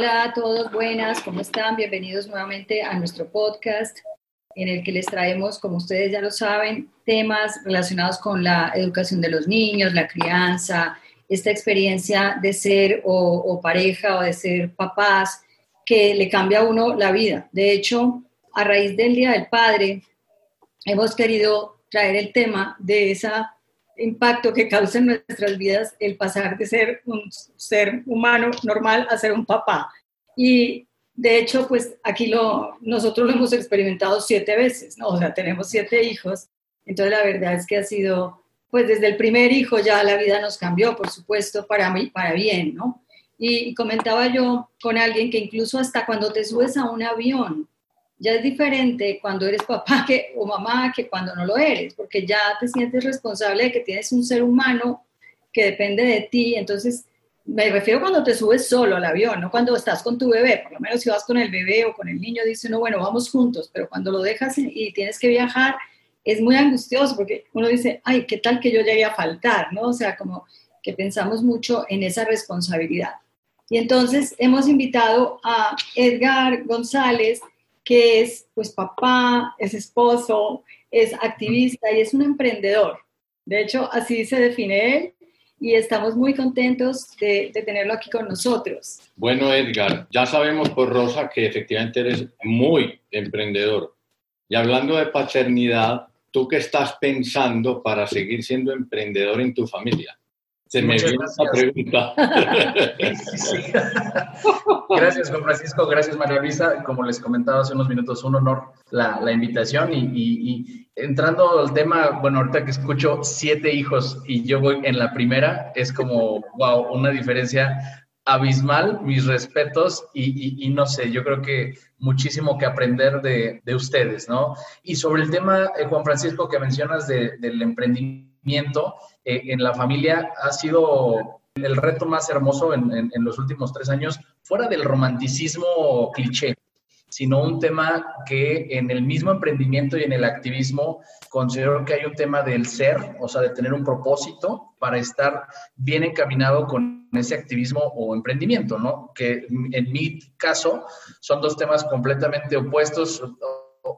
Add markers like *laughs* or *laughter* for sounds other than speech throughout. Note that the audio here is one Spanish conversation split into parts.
Hola a todos, buenas, ¿cómo están? Bienvenidos nuevamente a nuestro podcast en el que les traemos, como ustedes ya lo saben, temas relacionados con la educación de los niños, la crianza, esta experiencia de ser o, pareja o de ser papás que le cambia a uno la vida. De hecho, a raíz del Día del Padre, hemos querido traer el tema de ese impacto que causa en nuestras vidas el pasar de ser un ser humano normal a ser un papá. Y de hecho, pues aquí lo, nosotros lo hemos experimentado siete veces, ¿no? O sea, tenemos siete hijos. Entonces, la verdad es que ha sido, pues desde el primer hijo ya la vida nos cambió, por supuesto, para, mí, para bien, ¿no? Y, comentaba yo con alguien que incluso hasta cuando te subes a un avión, ya es diferente cuando eres papá que, o mamá que cuando no lo eres, porque ya te sientes responsable de que tienes un ser humano que depende de ti. Entonces, me refiero cuando te subes solo al avión, no cuando estás con tu bebé, por lo menos si vas con el bebé o con el niño, dice no, bueno, vamos juntos, pero cuando lo dejas y tienes que viajar, es muy angustioso porque uno dice, ay, ¿qué tal que yo llegue a faltar? ¿no? O sea, como que pensamos mucho en esa responsabilidad. Y entonces hemos invitado a Edgar González, que es pues papá, es esposo, es activista y es un emprendedor. De hecho, así se define él y estamos muy contentos de, tenerlo aquí con nosotros. Bueno, Edgar, ya sabemos por Rosa que efectivamente eres muy emprendedor. Y hablando de paternidad, ¿tú qué estás pensando para seguir siendo emprendedor en tu familia? Se me viene esa pregunta. *laughs* Gracias, Juan Francisco. Gracias, María Luisa. Como les comentaba hace unos minutos, un honor la, la invitación. Y, y, entrando al tema, bueno, ahorita que escucho siete hijos y yo voy en la primera, es como, wow, una diferencia abismal, mis respetos y, y, no sé, yo creo que muchísimo que aprender de, de ustedes, ¿no? Y sobre el tema, eh, Juan Francisco, que mencionas de, del emprendimiento, eh, en la familia ha sido el reto más hermoso en, los últimos tres años, fuera del romanticismo cliché, sino un tema que en el mismo emprendimiento y en el activismo considero que hay un tema del ser, o sea, de tener un propósito para estar bien encaminado con ese activismo o emprendimiento, ¿no? Que en mi caso son dos temas completamente opuestos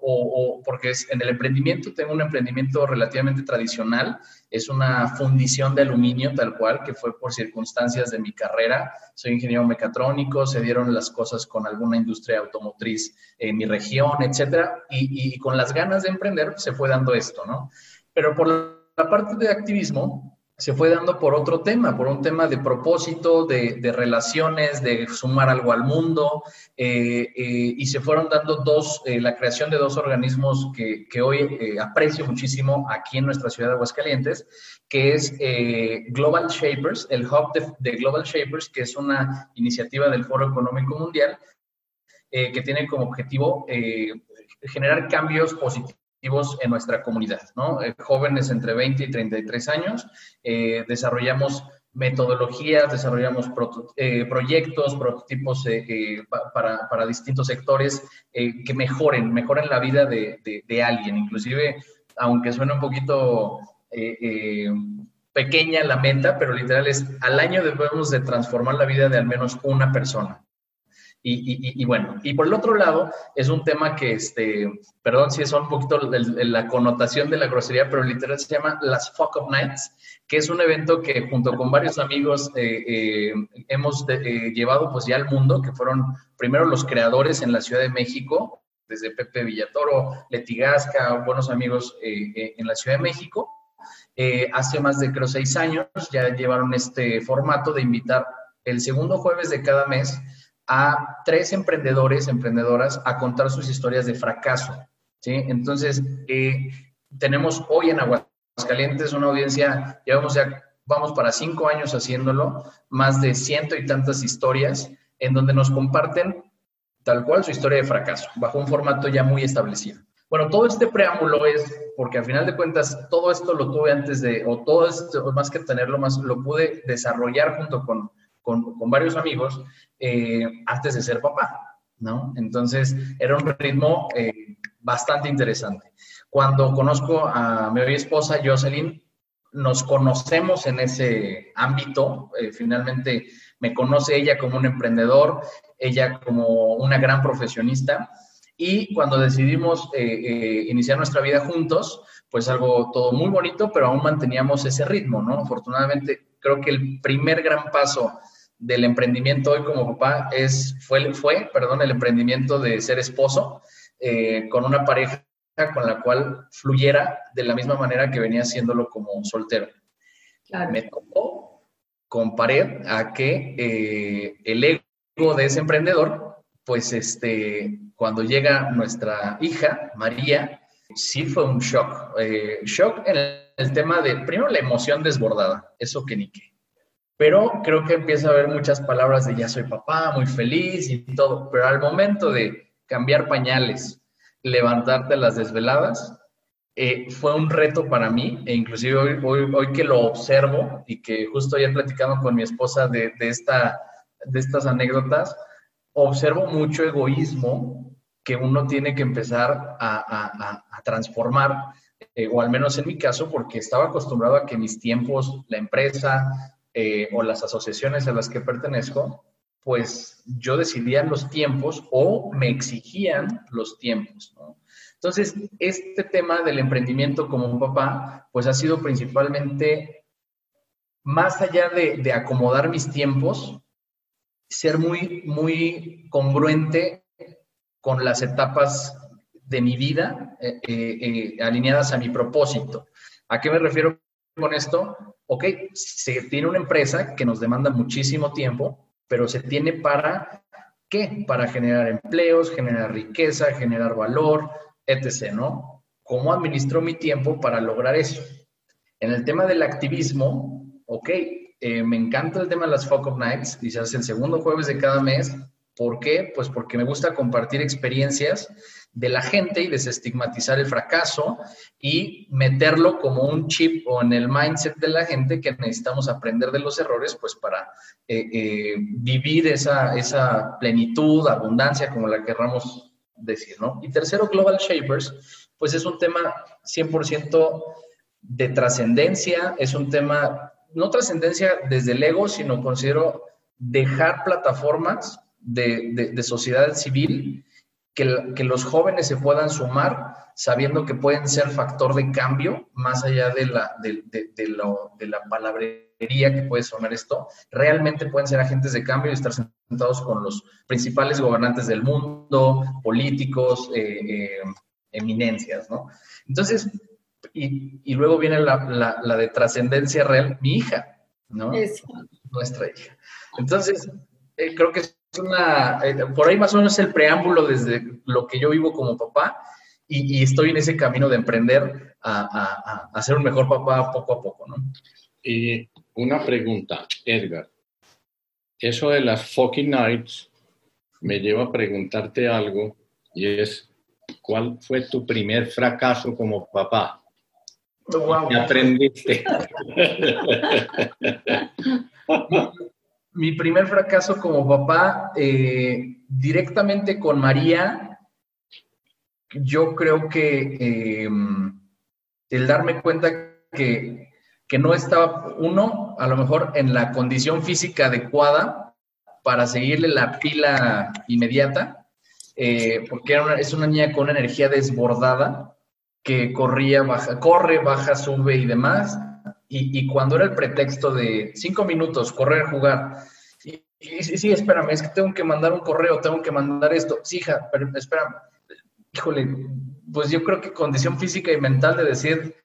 o, porque es, en el emprendimiento tengo un emprendimiento relativamente tradicional, es una fundición de aluminio tal cual, que fue por circunstancias de mi carrera. Soy ingeniero mecatrónico, se dieron las cosas con alguna industria automotriz en mi región, etcétera, y, y con las ganas de emprender se fue dando esto, ¿no? Pero por la parte de activismo, se fue dando por otro tema, por un tema de propósito, de, relaciones, de sumar algo al mundo, eh, eh, y se fueron dando dos, eh, la creación de dos organismos que, hoy aprecio muchísimo aquí en nuestra ciudad de Aguascalientes, que es Global Shapers, el hub de, Global Shapers, que es una iniciativa del Foro Económico Mundial, que tiene como objetivo generar cambios positivos en nuestra comunidad, ¿no? Eh, jóvenes entre 20 y 33 años, eh, desarrollamos metodologías, desarrollamos eh, proyectos, prototipos para, distintos sectores que mejoren, mejoren la vida de, de, alguien. Inclusive, aunque suene un poquito pequeña la meta, pero literal es al año debemos de transformar la vida de al menos una persona. Y, bueno, y por el otro lado, es un tema que, este, perdón si es un poquito la connotación de la grosería, pero literal se llama las Fuck Up Nights, que es un evento que junto con varios amigos eh, eh, hemos eh, llevado pues ya al mundo, que fueron primero los creadores en la Ciudad de México, desde Pepe Villatoro, Letigasca, buenos amigos en la Ciudad de México. hace más de creo seis años ya llevaron este formato de invitar el segundo jueves de cada mes a tres emprendedores, emprendedoras, a contar sus historias de fracaso. ¿sí? Entonces, eh, tenemos hoy en Aguascalientes una audiencia, llevamos ya, vamos para cinco años haciéndolo, más de ciento y tantas historias, en donde nos comparten tal cual su historia de fracaso, bajo un formato ya muy establecido. Bueno, todo este preámbulo es porque al final de cuentas todo esto lo tuve antes de, o todo esto, más que tenerlo más, lo pude desarrollar junto con, con, con varios amigos eh, antes de ser papá, ¿no? Entonces era un ritmo eh, bastante interesante. Cuando conozco a mi hoy esposa, Jocelyn, nos conocemos en ese ámbito, eh, finalmente me conoce ella como un emprendedor, ella como una gran profesionista y cuando decidimos eh, eh, iniciar nuestra vida juntos, pues algo todo muy bonito, pero aún manteníamos ese ritmo, ¿no? Afortunadamente, creo que el primer gran paso del emprendimiento hoy como papá es, fue, fue perdón, el emprendimiento de ser esposo eh, con una pareja con la cual fluyera de la misma manera que venía haciéndolo como soltero. Me tocó con pared a que el ego de ese emprendedor, pues este, cuando llega nuestra hija, María, sí fue un shock. Eh, shock en el, tema de, primero, la emoción desbordada, eso que ni qué. Pero creo que empieza a haber muchas palabras de ya soy papá, muy feliz y todo. Pero al momento de cambiar pañales, levantarte las desveladas, eh, fue un reto para mí, e inclusive hoy, hoy, que lo observo y que justo ayer platicando con mi esposa de, de, esta, de estas anécdotas, observo mucho egoísmo que uno tiene que empezar a, transformar, eh, o al menos en mi caso, porque estaba acostumbrado a que mis tiempos, la empresa eh, o las asociaciones a las que pertenezco, pues yo decidía los tiempos o me exigían los tiempos. Entonces, este tema del emprendimiento como un papá, pues ha sido principalmente, más allá de, acomodar mis tiempos, ser muy, muy congruente con las etapas de mi vida eh, eh, alineadas a mi propósito. ¿A qué me refiero con esto? Ok, se tiene una empresa que nos demanda muchísimo tiempo, pero se tiene para qué? Para generar empleos, generar riqueza, generar valor, etc., ¿no? ¿Cómo administro mi tiempo para lograr eso? En el tema del activismo, ok, me encanta el tema de las Focus Nights, y se hace el segundo jueves de cada mes, ¿Por qué? Pues porque me gusta compartir experiencias de la gente y desestigmatizar el fracaso y meterlo como un chip o en el mindset de la gente que necesitamos aprender de los errores, pues para eh, eh, vivir esa, esa plenitud, abundancia, como la querramos decir, ¿no? Y tercero, Global Shapers, pues es un tema 100% de trascendencia, es un tema, no trascendencia desde el ego, sino considero dejar plataformas de, sociedad civil, que, que, los jóvenes se puedan sumar sabiendo que pueden ser factor de cambio, más allá de la, de, de la palabrería que puede sonar esto, realmente pueden ser agentes de cambio y estar sentados con los principales gobernantes del mundo, políticos, eh, eh, eminencias, ¿no? Entonces, y, y luego viene la, la, de trascendencia real, mi hija, ¿no? Nuestra hija. Entonces, eh, creo que una, eh, por ahí más o menos el preámbulo desde lo que yo vivo como papá y, estoy en ese camino de emprender a, a, ser un mejor papá poco a poco, ¿no? Y una pregunta, Edgar. Eso de las fucking nights me lleva a preguntarte algo y es, ¿cuál fue tu primer fracaso como papá? ¿Qué aprendiste? *laughs* mi primer fracaso como papá, eh, directamente con María, yo creo que em, el darme cuenta que, no estaba, uno, a lo mejor en la condición física adecuada para seguirle la pila inmediata, eh, porque es una niña con una energía desbordada que corría, baja, corre, baja, sube y demás y, cuando era el pretexto de cinco minutos, correr, jugar, y, sí, espérame, es que tengo que mandar un correo, tengo que mandar esto, sí, hija, pero espérame, híjole, pues yo creo que condición física y mental de decir,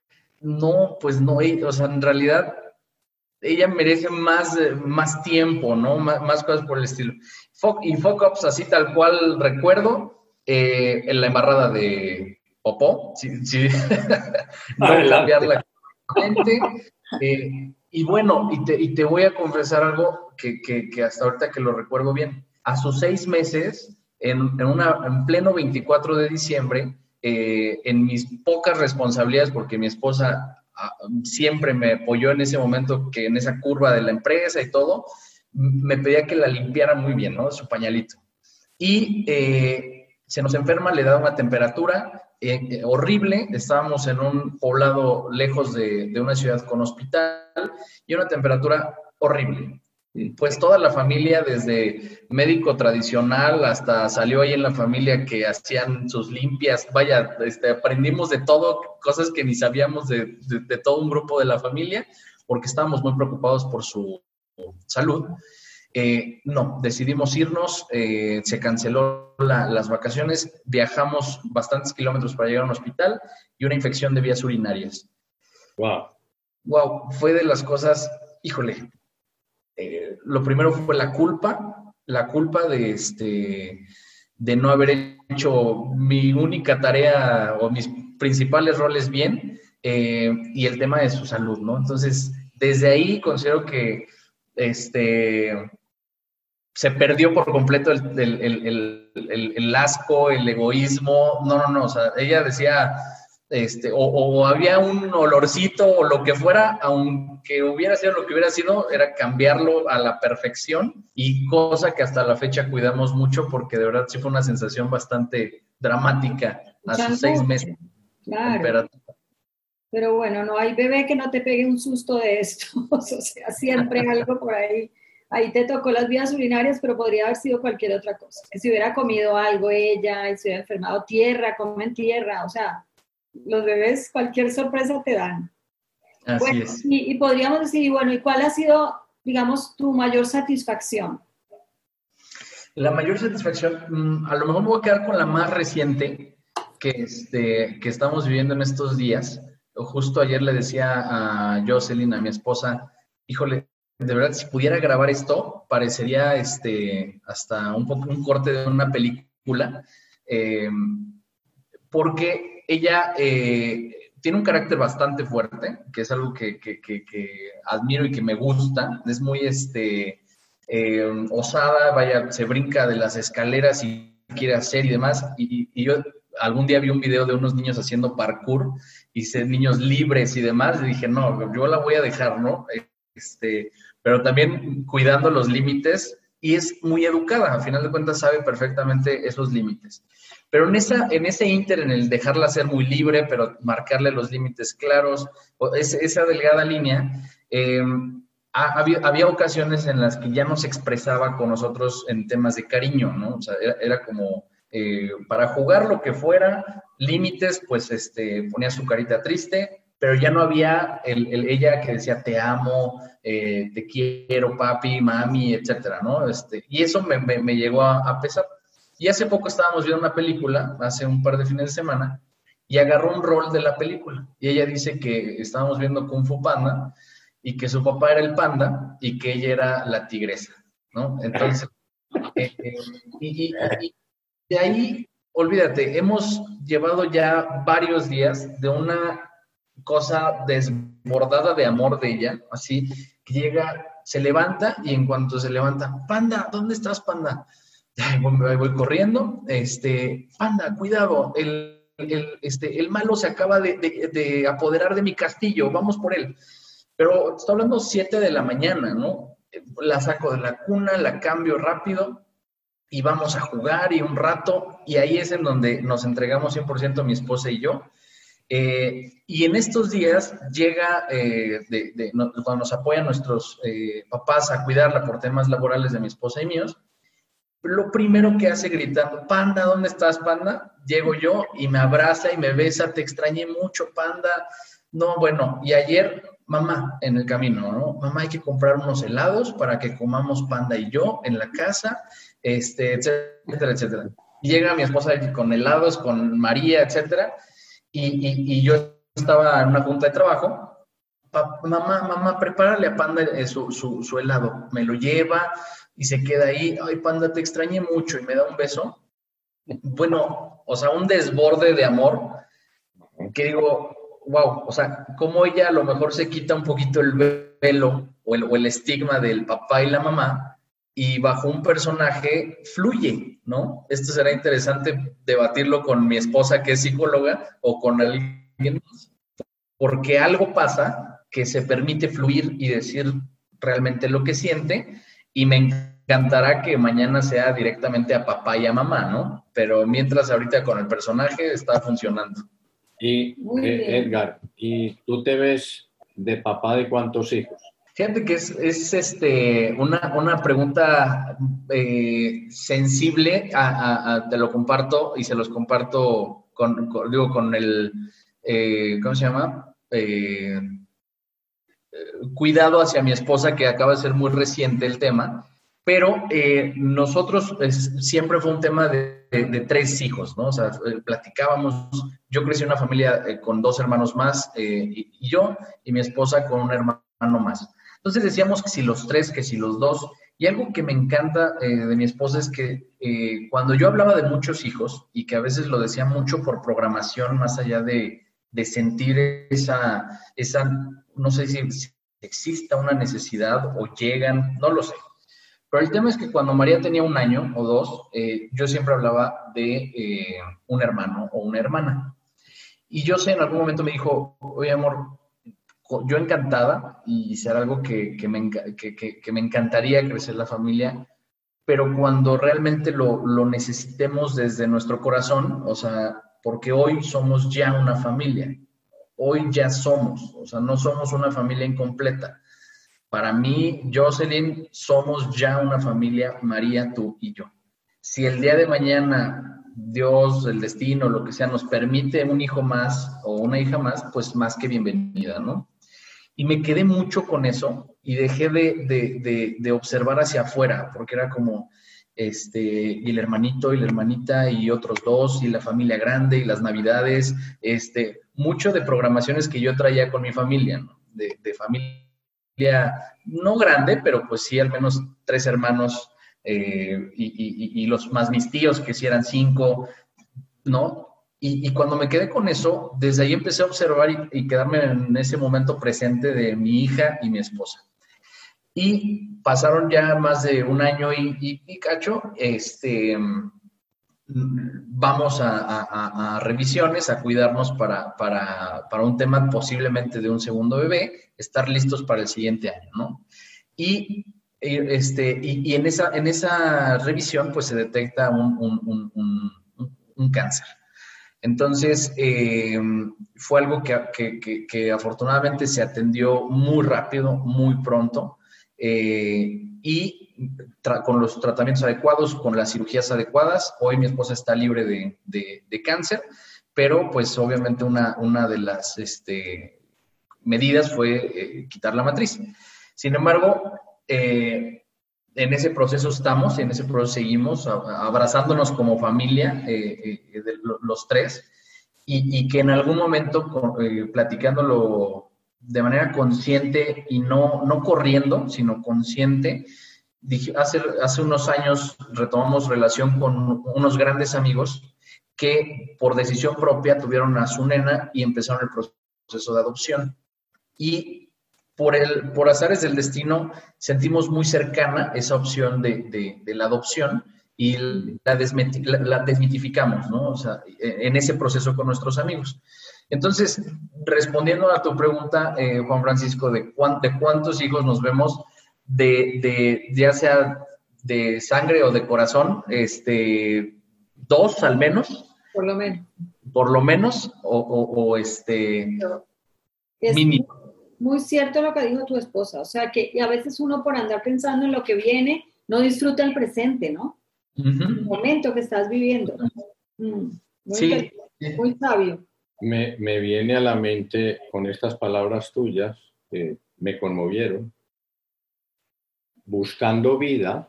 no, pues no, o sea, en realidad ella merece más, más tiempo, ¿no? Más, cosas por el estilo. y Focups, así tal cual recuerdo, eh, en la embarrada de Popó, sí, sí. *laughs* no cambiarla. Eh, y bueno, y te, voy a confesar algo que, hasta ahorita que lo recuerdo bien. A sus seis meses, en pleno 24 de diciembre, eh, en mis pocas responsabilidades, porque mi esposa ah, siempre me apoyó en ese momento, que en esa curva de la empresa y todo, me pedía que la limpiara muy bien, ¿no? Su pañalito. Y eh, se nos enferma, le da una temperatura eh, horrible, estábamos en un poblado lejos de, de una ciudad con hospital y una temperatura horrible. Pues toda la familia, desde médico tradicional hasta salió ahí en la familia que hacían sus limpias, vaya, este, aprendimos de todo, cosas que ni sabíamos de, todo un grupo de la familia, porque estábamos muy preocupados por su salud. Eh, no, decidimos irnos, eh, se canceló las vacaciones, viajamos bastantes kilómetros para llegar a un hospital y una infección de vías urinarias. Wow. Wow, fue de las cosas, híjole, eh, lo primero fue la culpa, la culpa de, este, de no haber hecho mi única tarea o mis principales roles bien y el tema de su salud, ¿no? Entonces, desde ahí considero que este, se perdió por completo el, el, el, el, asco, el egoísmo. No, no, no, o sea, ella decía, este, o, había un olorcito o lo que fuera, aunque hubiera sido lo que hubiera sido, era cambiarlo a la perfección y cosa que hasta la fecha cuidamos mucho porque de verdad sí fue una sensación bastante dramática a sus seis meses. Claro. Pero bueno, no hay bebé que no te pegue un susto de esto, *laughs* o sea, siempre algo por ahí. Ahí te tocó las vías urinarias, pero podría haber sido cualquier otra cosa. Si hubiera comido algo ella, y se hubiera enfermado tierra, comen tierra, o sea, los bebés cualquier sorpresa te dan. Así es. Y, podríamos decir, bueno, ¿y cuál ha sido, digamos, tu mayor satisfacción? La mayor satisfacción, mm, a lo mejor me voy a quedar con la más reciente que, este, que estamos viviendo en estos días. Justo ayer le decía a Jocelyn, a mi esposa, híjole, de verdad, si pudiera grabar esto, parecería este, hasta un poco un corte de una película, eh, porque ella eh, tiene un carácter bastante fuerte, que es algo que, admiro y que me gusta. Es muy este, eh, osada, vaya, se brinca de las escaleras y quiere hacer y demás. Y, yo algún día vi un video de unos niños haciendo parkour y ser niños libres y demás. Y dije, no, yo la voy a dejar, ¿no? Este, pero también cuidando los límites y es muy educada, a final de cuentas sabe perfectamente esos límites. Pero en, esa, en ese inter, en el dejarla ser muy libre, pero marcarle los límites claros, esa delgada línea, eh, había, ocasiones en las que ya no se expresaba con nosotros en temas de cariño, ¿no? O sea, era, como eh, para jugar lo que fuera, límites, pues este, ponía su carita triste, pero ya no había el, ella que decía te amo, eh, te quiero, papi, mami, etcétera, ¿no? Este, y eso me, me, llegó a, a, pesar. Y hace poco estábamos viendo una película, hace un par de fines de semana, y agarró un rol de la película. Y ella dice que estábamos viendo Kung Fu Panda y que su papá era el panda y que ella era la tigresa, ¿no? Entonces, *laughs* eh, eh, y, de ahí, olvídate, hemos llevado ya varios días de una cosa desbordada de amor de ella, así, que llega, se levanta y en cuanto se levanta, panda, ¿dónde estás, panda? *laughs* voy, corriendo, este, panda, cuidado, el, este, el malo se acaba de, apoderar de mi castillo, vamos por él. Pero está hablando 7 de la mañana, ¿no? La saco de la cuna, la cambio rápido y vamos a jugar y un rato, y ahí es en donde nos entregamos 100% mi esposa y yo. Eh, y en estos días llega, eh, cuando nos apoyan nuestros eh, papás a cuidarla por temas laborales de mi esposa y míos, lo primero que hace gritando, Panda, ¿dónde estás, Panda? Llego yo y me abraza y me besa, te extrañé mucho, Panda. No, bueno, y ayer, mamá, en el camino, ¿no? Mamá, hay que comprar unos helados para que comamos Panda y yo en la casa, este, etcétera, etcétera. llega mi esposa con helados, con María, etcétera, y, yo estaba en una junta de trabajo mamá, mamá, prepárale a Panda eh, su, su, helado. Me lo lleva, y se queda ahí, ay, panda, te extrañé mucho y me da un beso. Bueno, o sea, un desborde de amor que digo, wow, o sea, como ella a lo mejor se quita un poquito el velo o el, estigma del papá y la mamá y bajo un personaje fluye, ¿no? Esto será interesante debatirlo con mi esposa que es psicóloga o con alguien más, porque algo pasa que se permite fluir y decir realmente lo que siente y me encantará que mañana sea directamente a papá y a mamá, ¿no? Pero mientras ahorita con el personaje está funcionando. Y eh, Edgar, ¿y tú te ves de papá de cuántos hijos? Fíjate que es, es este, una, una pregunta eh, sensible, te lo comparto y se los comparto con, digo, con el, eh, ¿cómo se llama? cuidado hacia mi esposa, que acaba de ser muy reciente el tema, pero eh, nosotros siempre fue un tema de, tres hijos, ¿no? O sea, eh, platicábamos, yo crecí en una familia eh, con dos hermanos más, y, yo y mi esposa con un hermano más. Entonces decíamos que si los tres, que si los dos, y algo que me encanta de mi esposa es que cuando yo hablaba de muchos hijos, y que a veces lo decía mucho por programación, más allá de, de sentir esa, esa, no sé si exista una necesidad o llegan, no lo sé. Pero el tema es que cuando María tenía un año o dos, eh, yo siempre hablaba de eh, un hermano o una hermana. Y yo sé, en algún momento me dijo, oye amor, yo encantada y será algo que, que, me, que, que, me, encantaría crecer la familia, pero cuando realmente lo, lo necesitemos desde nuestro corazón, o sea, porque hoy somos ya una familia, hoy ya somos, o sea, no somos una familia incompleta. Para mí, Jocelyn, somos ya una familia, María, tú y yo. Si el día de mañana Dios, el destino, lo que sea, nos permite un hijo más o una hija más, pues más que bienvenida, ¿no? Y me quedé mucho con eso y dejé de, de observar hacia afuera, porque era como, este, y el hermanito y la hermanita y otros dos, y la familia grande y las navidades, este, mucho de programaciones que yo traía con mi familia, de, familia no grande, pero pues sí, al menos tres hermanos eh, y, los más mis tíos, que sí eran cinco, ¿no? Y, cuando me quedé con eso, desde ahí empecé a observar y quedarme en ese momento presente de mi hija y mi esposa. Y pasaron ya más de un año y, cacho, este, vamos a, revisiones, a cuidarnos para, un tema posiblemente de un segundo bebé, estar listos para el siguiente año, ¿no? Y, este, y, en, esa, en esa revisión pues se detecta un, cáncer. Entonces, eh, fue algo que, que, afortunadamente se atendió muy rápido, muy pronto. Eh, y con los tratamientos adecuados, con las cirugías adecuadas. Hoy mi esposa está libre de, cáncer, pero pues obviamente una, una de las este, medidas fue eh, quitar la matriz. Sin embargo, en ese proceso estamos, en ese proceso seguimos abrazándonos como familia, los tres, y, y, que en algún momento, platicándolo de manera consciente y no, no corriendo, sino consciente. Hace, hace unos años retomamos relación con unos grandes amigos que por decisión propia tuvieron a su nena y empezaron el proceso de adopción. Y por, el, por azares del destino sentimos muy cercana esa opción de, de, la adopción y la, la, desmitificamos, ¿no? O sea, en ese proceso con nuestros amigos. Entonces, respondiendo a tu pregunta, eh, Juan Francisco, de, cuántos hijos nos vemos, de, ya sea de sangre o de corazón, este, dos al menos. Por lo menos. Por lo menos, o, este, es Muy cierto lo que dijo tu esposa, o sea que a veces uno por andar pensando en lo que viene, no disfruta el presente, ¿no? El momento que estás viviendo. Mm, sí. muy sabio me, viene a la mente con estas palabras tuyas que me conmovieron. Buscando vida,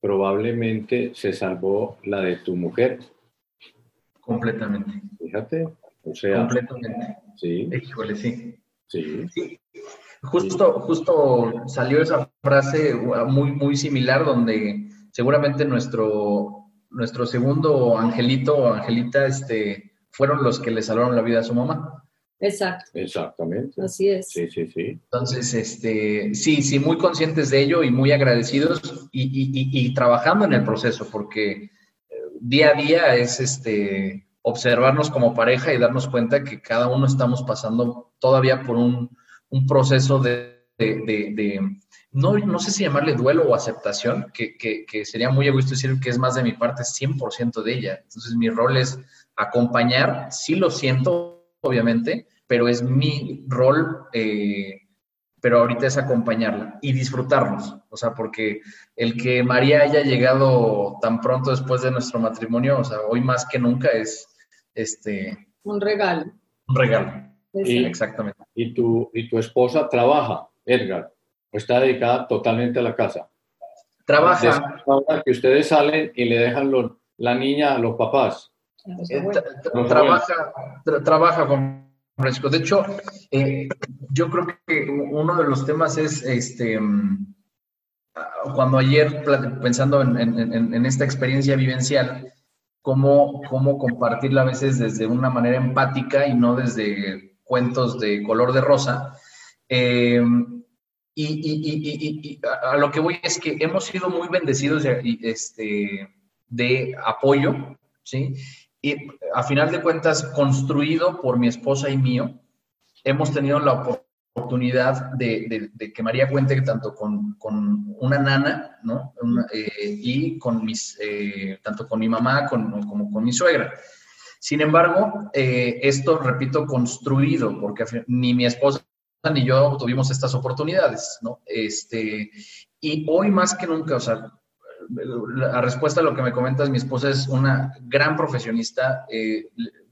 probablemente se salvó la de tu mujer. Completamente. Fíjate, o sea. Completamente. Sí. Híjole, sí. Sí. Justo, justo salió esa frase muy, muy similar donde seguramente nuestro, nuestro segundo angelito o angelita, este, fueron los que le salvaron la vida a su mamá. Exacto. Exactamente. Así es. Sí, sí, sí. Entonces, este, sí, sí, muy conscientes de ello y muy agradecidos y, y- y- y trabajando en el proceso, porque eh, día a día es este, observarnos como pareja y darnos cuenta que cada uno estamos pasando todavía por un, un proceso de, de- no, no sé si llamarle duelo o aceptación, que, que- que sería muy egoísta decir que es más de mi parte, 100% de ella. Entonces, mi rol es acompañar, sí lo siento, obviamente, pero es mi rol, eh, pero ahorita es acompañarla y disfrutarnos. O sea, porque el que María haya llegado tan pronto después de nuestro matrimonio, o sea, hoy más que nunca es este, Un regalo. un regalo. Y- Exactamente. ¿Y tu, ¿Y tu esposa trabaja, Edgar? ¿O está dedicada totalmente a la casa? Trabaja, ahora que ustedes salen y le dejan los- la niña a los papás. Eh, tra- tra- trabaja, tra- trabaja con Francisco. De hecho, eh, yo creo que uno de los temas es este. mm, Cuando ayer, pensando en, en- en- en esta experiencia vivencial, cómo, compartirla a veces desde una manera empática y no desde cuentos de color de rosa. Eh, y, a lo que voy es que hemos sido muy bendecidos de, este, de apoyo, ¿sí? Y a final de cuentas, construido por mi esposa y mío, hemos tenido la oportunidad de, de- que María cuente tanto con, una nana, ¿no? Eh, y con mis, eh, tanto con mi mamá con- como con mi suegra. Sin embargo, eh, esto, repito, construido, porque ni mi esposa ni yo tuvimos estas oportunidades, ¿no? Este, y hoy más que nunca, o sea, la respuesta a lo que me comentas, mi esposa es una gran profesionista,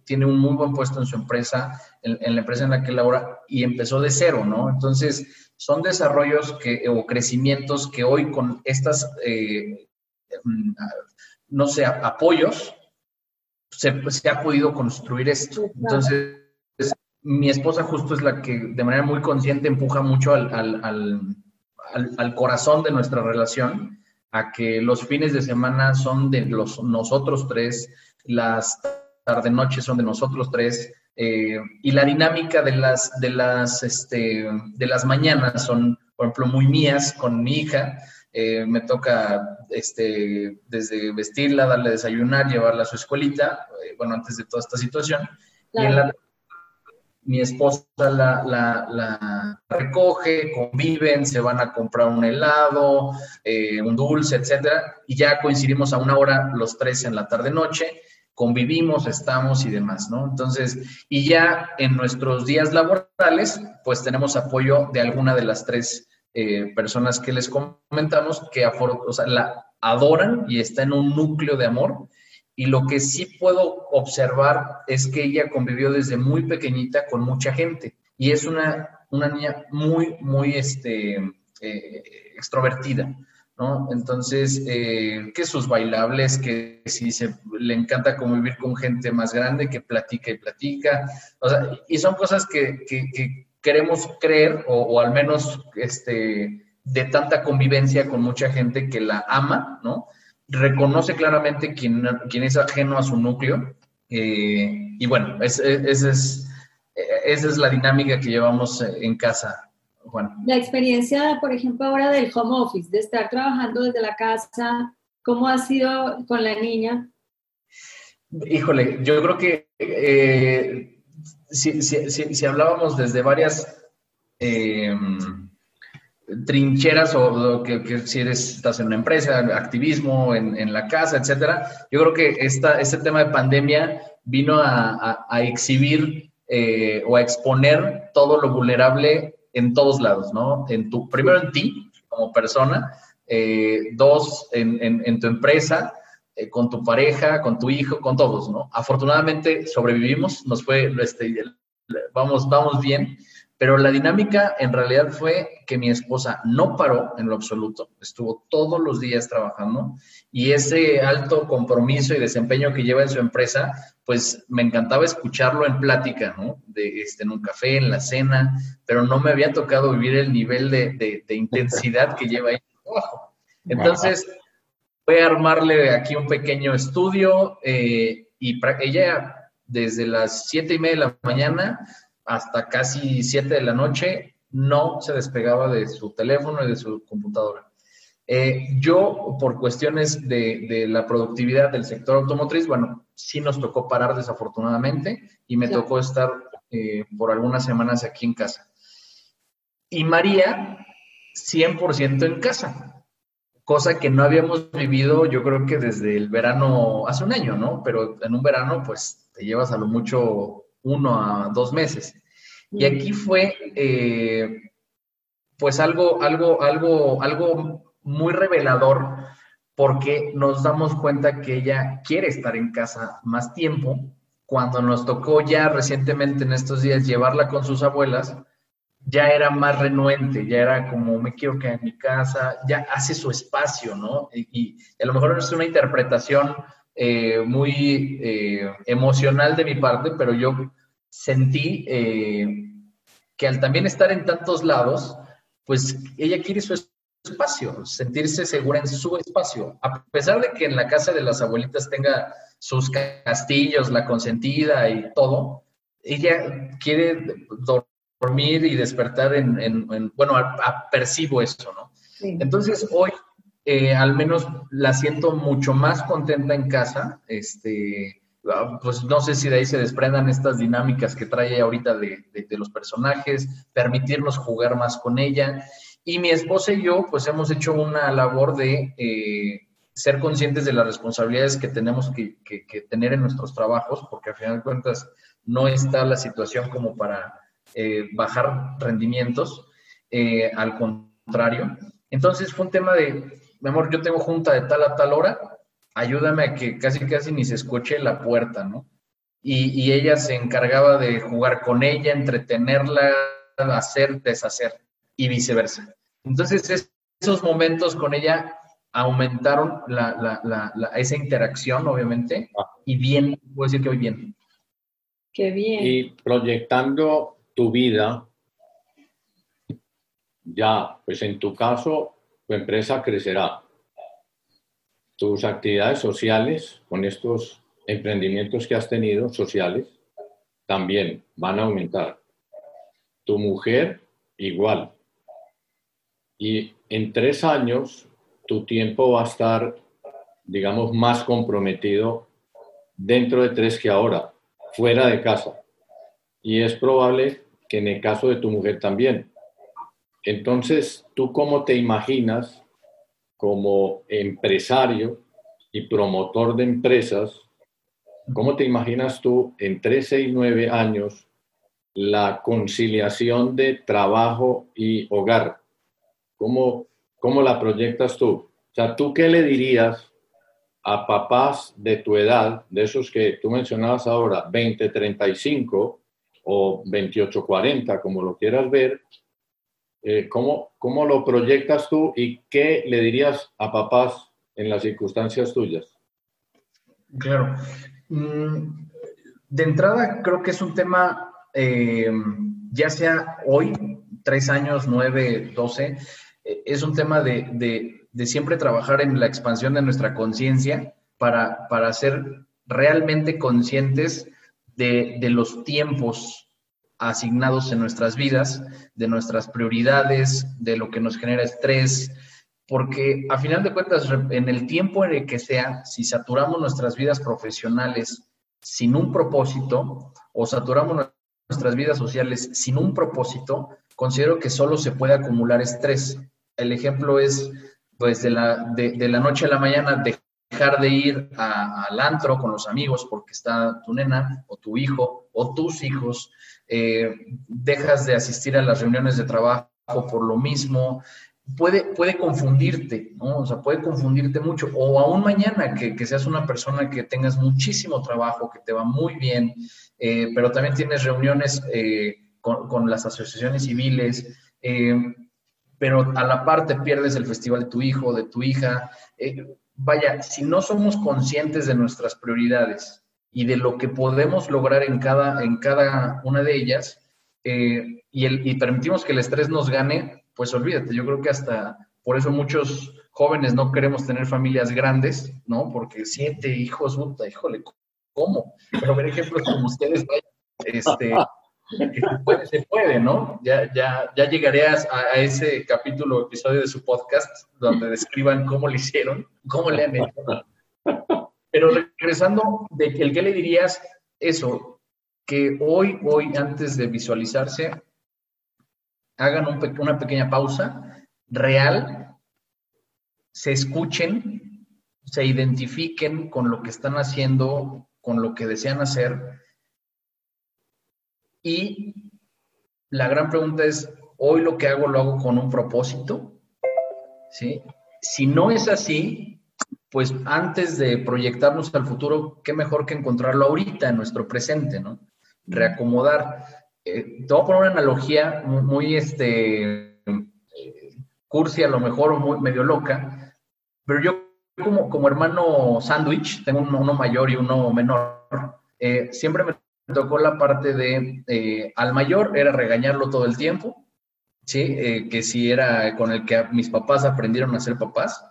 tiene un muy buen puesto en su empresa, en, en la empresa en la que labora, y empezó de cero, ¿no? Entonces, son desarrollos que, o crecimientos que hoy con estas, eh, mm, no sé, apoyos, se, se ha podido construir esto. Entonces, mi esposa justo es la que de manera muy consciente empuja mucho al, al, al, al- al corazón de nuestra relación, a que los fines de semana son de los, nosotros tres, las tarde-noches son de nosotros tres, eh, y la dinámica de las, de, las, este, de las mañanas son, por ejemplo, muy mías con mi hija. Eh, me toca este, desde vestirla, darle desayunar, llevarla a su escuelita, eh, bueno, antes de toda esta situación. Y en la, mi esposa la, la, la recoge, conviven, se van a comprar un helado, eh, un dulce, etcétera, y ya coincidimos a una hora los tres en la tarde-noche, convivimos, estamos y demás, ¿no? Entonces, y ya en nuestros días laborales, pues tenemos apoyo de alguna de las tres eh, personas que les comentamos que o la adoran y está en un núcleo de amor. Y lo que sí puedo observar es que ella convivió desde muy pequeñita con mucha gente y es una, una niña muy, muy este, eh, extrovertida, ¿no? Entonces, eh, que sus bailables, que si se, le encanta convivir con gente más grande, que platica y platica, o sea, y son cosas que, que- que queremos creer, o, al menos este, de tanta convivencia con mucha gente que la ama, ¿no? Reconoce claramente quién, es ajeno a su núcleo. eh, y bueno, es- es- esa es, esa es la dinámica que llevamos en casa, Juan. La experiencia, por ejemplo, ahora del home office, de estar trabajando desde la casa, ¿cómo ha sido con la niña? Híjole, yo creo que eh, si, si- si- si hablábamos desde varias eh, trincheras o, o que, que si eres, estás en una empresa, activismo, en, en la casa, etcétera, yo creo que esta, este tema de pandemia vino a, a- a exhibir eh, o a exponer todo lo vulnerable en todos lados, ¿no? En tu, primero en ti como persona, eh, dos, en, en- tu empresa, eh, con tu pareja, con tu hijo, con todos, ¿no? Afortunadamente sobrevivimos, nos fue, este, vamos, vamos bien, pero la dinámica en realidad fue que mi esposa no paró en lo absoluto, estuvo todos los días trabajando y ese alto compromiso y desempeño que lleva en su empresa, pues me encantaba escucharlo en plática, ¿no? De, este, en un café, en la cena, pero no me había tocado vivir el nivel de, de- de intensidad que lleva ahí. trabajo. Entonces, fue armarle aquí un pequeño estudio eh, y ella desde las siete y media de la mañana hasta casi 7 de la noche no se despegaba de su teléfono y de su computadora. Eh, yo, por cuestiones de, la productividad del sector automotriz, bueno, sí nos tocó parar desafortunadamente y me tocó estar eh, por algunas semanas aquí en casa. Y María, 100% en casa, cosa que no habíamos vivido yo creo que desde el verano, hace un año, ¿no? Pero en un verano pues te llevas a lo mucho uno a dos meses. Y aquí fue eh, pues algo, algo, algo, algo muy revelador porque nos damos cuenta que ella quiere estar en casa más tiempo. Cuando nos tocó ya recientemente en estos días llevarla con sus abuelas, ya era más renuente, ya era como me quiero quedar en mi casa, ya hace su espacio, ¿no? Y, a lo mejor es una interpretación eh, muy eh, emocional de mi parte, pero yo sentí eh, que al también estar en tantos lados, pues ella quiere su espacio, sentirse segura en su espacio, a pesar de que en la casa de las abuelitas tenga sus castillos, la consentida y todo, ella quiere dormir dormir y despertar en, bueno, percibo eso, ¿no? Entonces hoy eh, al menos la siento mucho más contenta en casa, este, ah, pues no sé si de ahí se desprendan estas dinámicas que trae ahorita de, los personajes, permitirnos jugar más con ella. Y mi esposa y yo, pues hemos hecho una labor de eh, ser conscientes de las responsabilidades que tenemos que, que, tener en nuestros trabajos, porque al final de cuentas no está la situación como para eh, bajar rendimientos, al contrario. Entonces fue un tema de, mi amor, yo tengo junta de tal a tal hora, ayúdame a que casi casi ni se escuche la puerta, ¿no? Y, ella se encargaba de jugar con ella, entretenerla, hacer, deshacer y viceversa. Entonces esos momentos con ella aumentaron esa interacción, obviamente, ah. y bien, puedo decir que hoy bien. Qué bien. Y proyectando tu vida, ya, pues en tu caso, tu empresa crecerá. Tus actividades sociales con estos emprendimientos que has tenido, sociales, también van a aumentar. Tu mujer, igual. Y en tres años, tu tiempo va a estar, digamos, más comprometido dentro de tres que ahora, fuera de casa. Y es probable que en el caso de tu mujer también. Entonces, ¿tú cómo te imaginas como empresario y promotor de empresas? ¿Cómo te imaginas tú en 13 y 9 años la conciliación de trabajo y hogar? ¿Cómo, cómo la proyectas tú? O sea, ¿tú qué le dirías a papás de tu edad, de esos que tú mencionabas ahora, 20, 35, o 2840, como lo quieras ver, eh, ¿cómo, ¿cómo lo proyectas tú y qué le dirías a papás en las circunstancias tuyas? Claro. Mm, de entrada, creo que es un tema, eh, ya sea hoy, tres años, nueve, doce, eh, es un tema de, de, de, siempre trabajar en la expansión de nuestra conciencia para, para ser realmente conscientes de, los tiempos asignados en nuestras vidas, de nuestras prioridades, de lo que nos genera estrés, porque a final de cuentas, en el tiempo en el que sea, si saturamos nuestras vidas profesionales sin un propósito o saturamos nuestras vidas sociales sin un propósito, considero que solo se puede acumular estrés. El ejemplo es, pues, de la, de la noche a la mañana, de dejar de ir al antro con los amigos porque está tu nena o tu hijo o tus hijos, eh, dejas de asistir a las reuniones de trabajo por lo mismo, puede, puede confundirte. O sea, puede confundirte mucho. O aún mañana que, que seas una persona que tengas muchísimo trabajo, que te va muy bien, eh, pero también tienes reuniones eh, con, con, las asociaciones civiles, pero a la parte pierdes el festival de tu hijo, de tu hija vaya, si no somos conscientes de nuestras prioridades y de lo que podemos lograr en cada, en cada una de ellas, eh, y, el, y permitimos que el estrés nos gane, pues olvídate, yo creo que hasta por eso muchos jóvenes no queremos tener familias grandes, ¿no? Porque siete hijos, puta, híjole, ¿cómo? Pero ver ejemplos como ustedes, este, se puede, se puede, ¿no? Ya, ya, ya llegaré a, ese capítulo, episodio de su podcast, donde describan cómo lo hicieron, cómo le han hecho. Pero regresando, de el que le dirías eso, que hoy, hoy, antes de visualizarse, hagan un una pequeña pausa real, se escuchen, se identifiquen con lo que están haciendo, con lo que desean hacer. Y la gran pregunta es, hoy lo que hago lo hago con un propósito. ¿Sí? Si no es así, pues antes de proyectarnos al futuro, qué mejor que encontrarlo ahorita en nuestro presente, ¿no? Reacomodar. Eh, te voy a poner una analogía muy, este, cursi a lo mejor o muy medio loca, pero yo como, como hermano sándwich, tengo uno, mayor y uno menor, eh, siempre me tocó la parte de, eh, al mayor era regañarlo todo el tiempo, ¿sí? Eh, que si era con el que mis papás aprendieron a ser papás,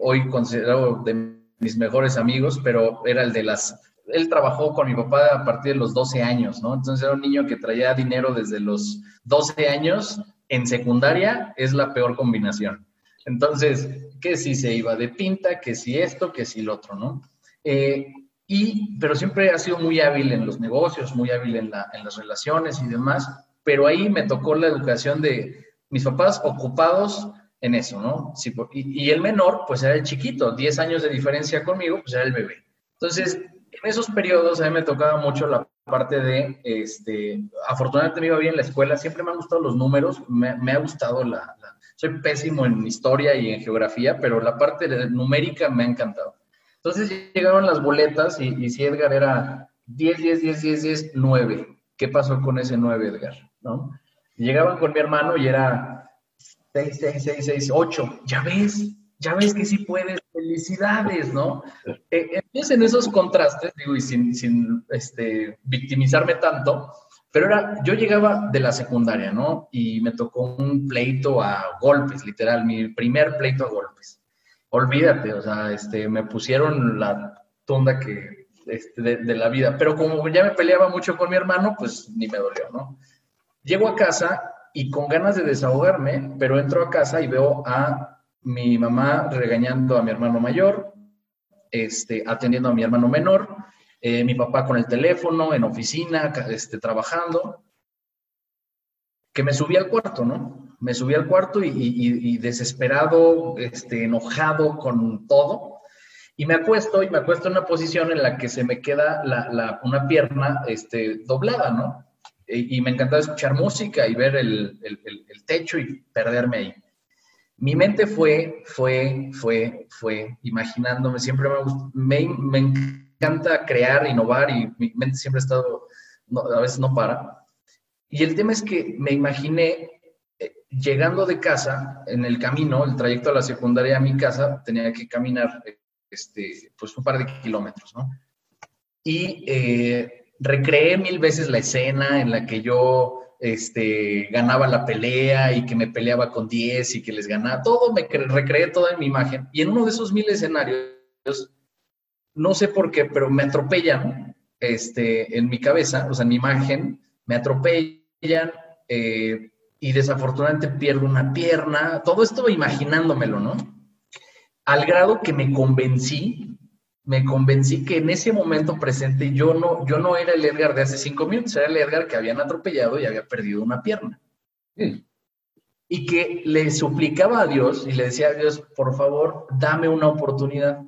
hoy considero de mis mejores amigos, pero era el de las él trabajó con mi papá a partir de los 12 años, ¿no? Entonces era un niño que traía dinero desde los 12 años en secundaria es la peor combinación. Entonces, que si se iba de pinta, que si esto, que si lo otro, ¿no? Eh, y, pero siempre ha sido muy hábil en los negocios, muy hábil en, las relaciones y demás, pero ahí me tocó la educación de mis papás ocupados en eso, ¿no? Sí, y, el menor, pues era el chiquito, 10 años de diferencia conmigo, pues era el bebé. Entonces, en esos periodos a mí me tocaba mucho la parte de, este, afortunadamente me iba bien en la escuela, siempre me han gustado los números, me, ha gustado la, soy pésimo en historia y en geografía, pero la parte numérica me ha encantado. Entonces llegaron las boletas y, si Edgar era 10, 10, 10, 10, 10, 9. ¿Qué pasó con ese 9, Edgar? ¿No? Llegaban con mi hermano y era 6, 6, 6, 6, 8. Ya ves, ya ves que sí puedes, felicidades, ¿no? Eh, en esos contrastes, digo, y sin, sin este, victimizarme tanto, pero era, yo llegaba de la secundaria, ¿no? Y me tocó un pleito a golpes, literal, mi primer pleito a golpes. Olvídate, o sea, este, me pusieron la tunda que, este, de, de la vida, pero como ya me peleaba mucho con mi hermano, pues ni me dolió, ¿no? Llego a casa y con ganas de desahogarme, pero entro a casa y veo a mi mamá regañando a mi hermano mayor, este, atendiendo a mi hermano menor, eh, mi papá con el teléfono, en oficina, este, trabajando, que me subí al cuarto, ¿no? Me subí al cuarto y, desesperado, este, enojado con todo, y me acuesto, y me acuesto en una posición en la que se me queda una pierna este, doblada, ¿no? Y, me encantaba escuchar música y ver el techo y perderme ahí mi mente fue, fue, fue, fue, imaginándome, siempre me, me, me encanta crear, innovar y mi mente siempre ha estado, a veces no para. Y el tema es que me imaginé eh, llegando de casa, en el camino, el trayecto a la secundaria a mi casa, tenía que caminar este, pues un par de kilómetros, ¿no? Y eh, recreé mil veces la escena en la que yo este, ganaba la pelea y que me peleaba con 10 y que les ganaba, todo me recreé toda en mi imagen. Y en uno de esos mil escenarios, no sé por qué, pero me atropellan este, en mi cabeza, o sea, en mi imagen, me atropellan eh, y desafortunadamente pierdo una pierna, todo esto imaginándomelo, ¿no? Al grado que me convencí me convencí que en ese momento presente yo no, yo no era el Edgar de hace cinco minutos, era el Edgar que habían atropellado y había perdido una pierna. Y que le suplicaba a Dios y le decía a Dios, por favor, dame una oportunidad,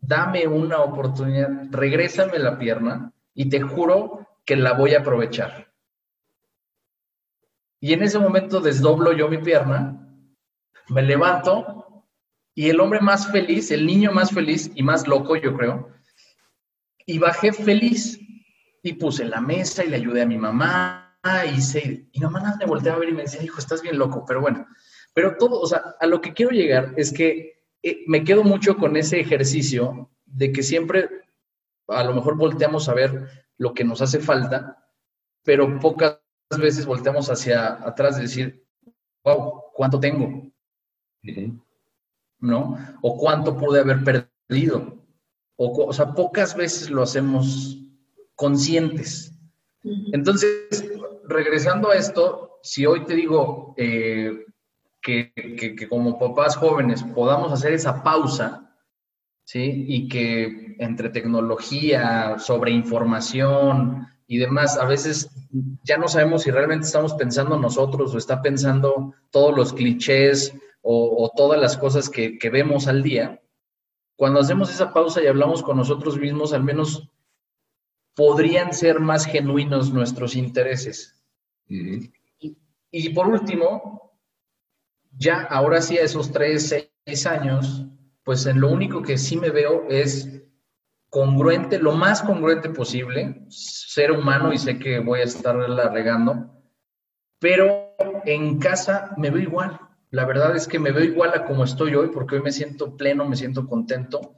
dame una oportunidad, regrésame la pierna y te juro que la voy a aprovechar. Y en ese momento desdoblo yo mi pierna, me levanto y el hombre más feliz, el niño más feliz y más loco, yo creo, y bajé feliz y puse la mesa y le ayudé a mi mamá y se, y mamá nada me volteaba a ver y me decía, hijo, estás bien loco, pero bueno, pero todo, o sea, a lo que quiero llegar es que eh, me quedo mucho con ese ejercicio de que siempre a lo mejor volteamos a ver lo que nos hace falta, pero pocas veces volteamos hacia atrás de decir, wow, ¿cuánto tengo? ¿No? O cuánto pude haber perdido. O, o sea, pocas veces lo hacemos conscientes. Entonces, regresando a esto, si hoy te digo eh, que, que, como papás jóvenes podamos hacer esa pausa, ¿sí? Y que entre tecnología, sobre información y demás, a veces ya no sabemos si realmente estamos pensando nosotros o está pensando todos los clichés o, todas las cosas que, que vemos al día. Cuando hacemos esa pausa y hablamos con nosotros mismos, al menos podrían ser más genuinos nuestros intereses. y, por último, ya ahora sí a esos tres, seis años, pues en lo único que sí me veo es congruente, lo más congruente posible, ser humano y sé que voy a estarla regando, pero en casa me veo igual. La verdad es que me veo igual a como estoy hoy porque hoy me siento pleno, me siento contento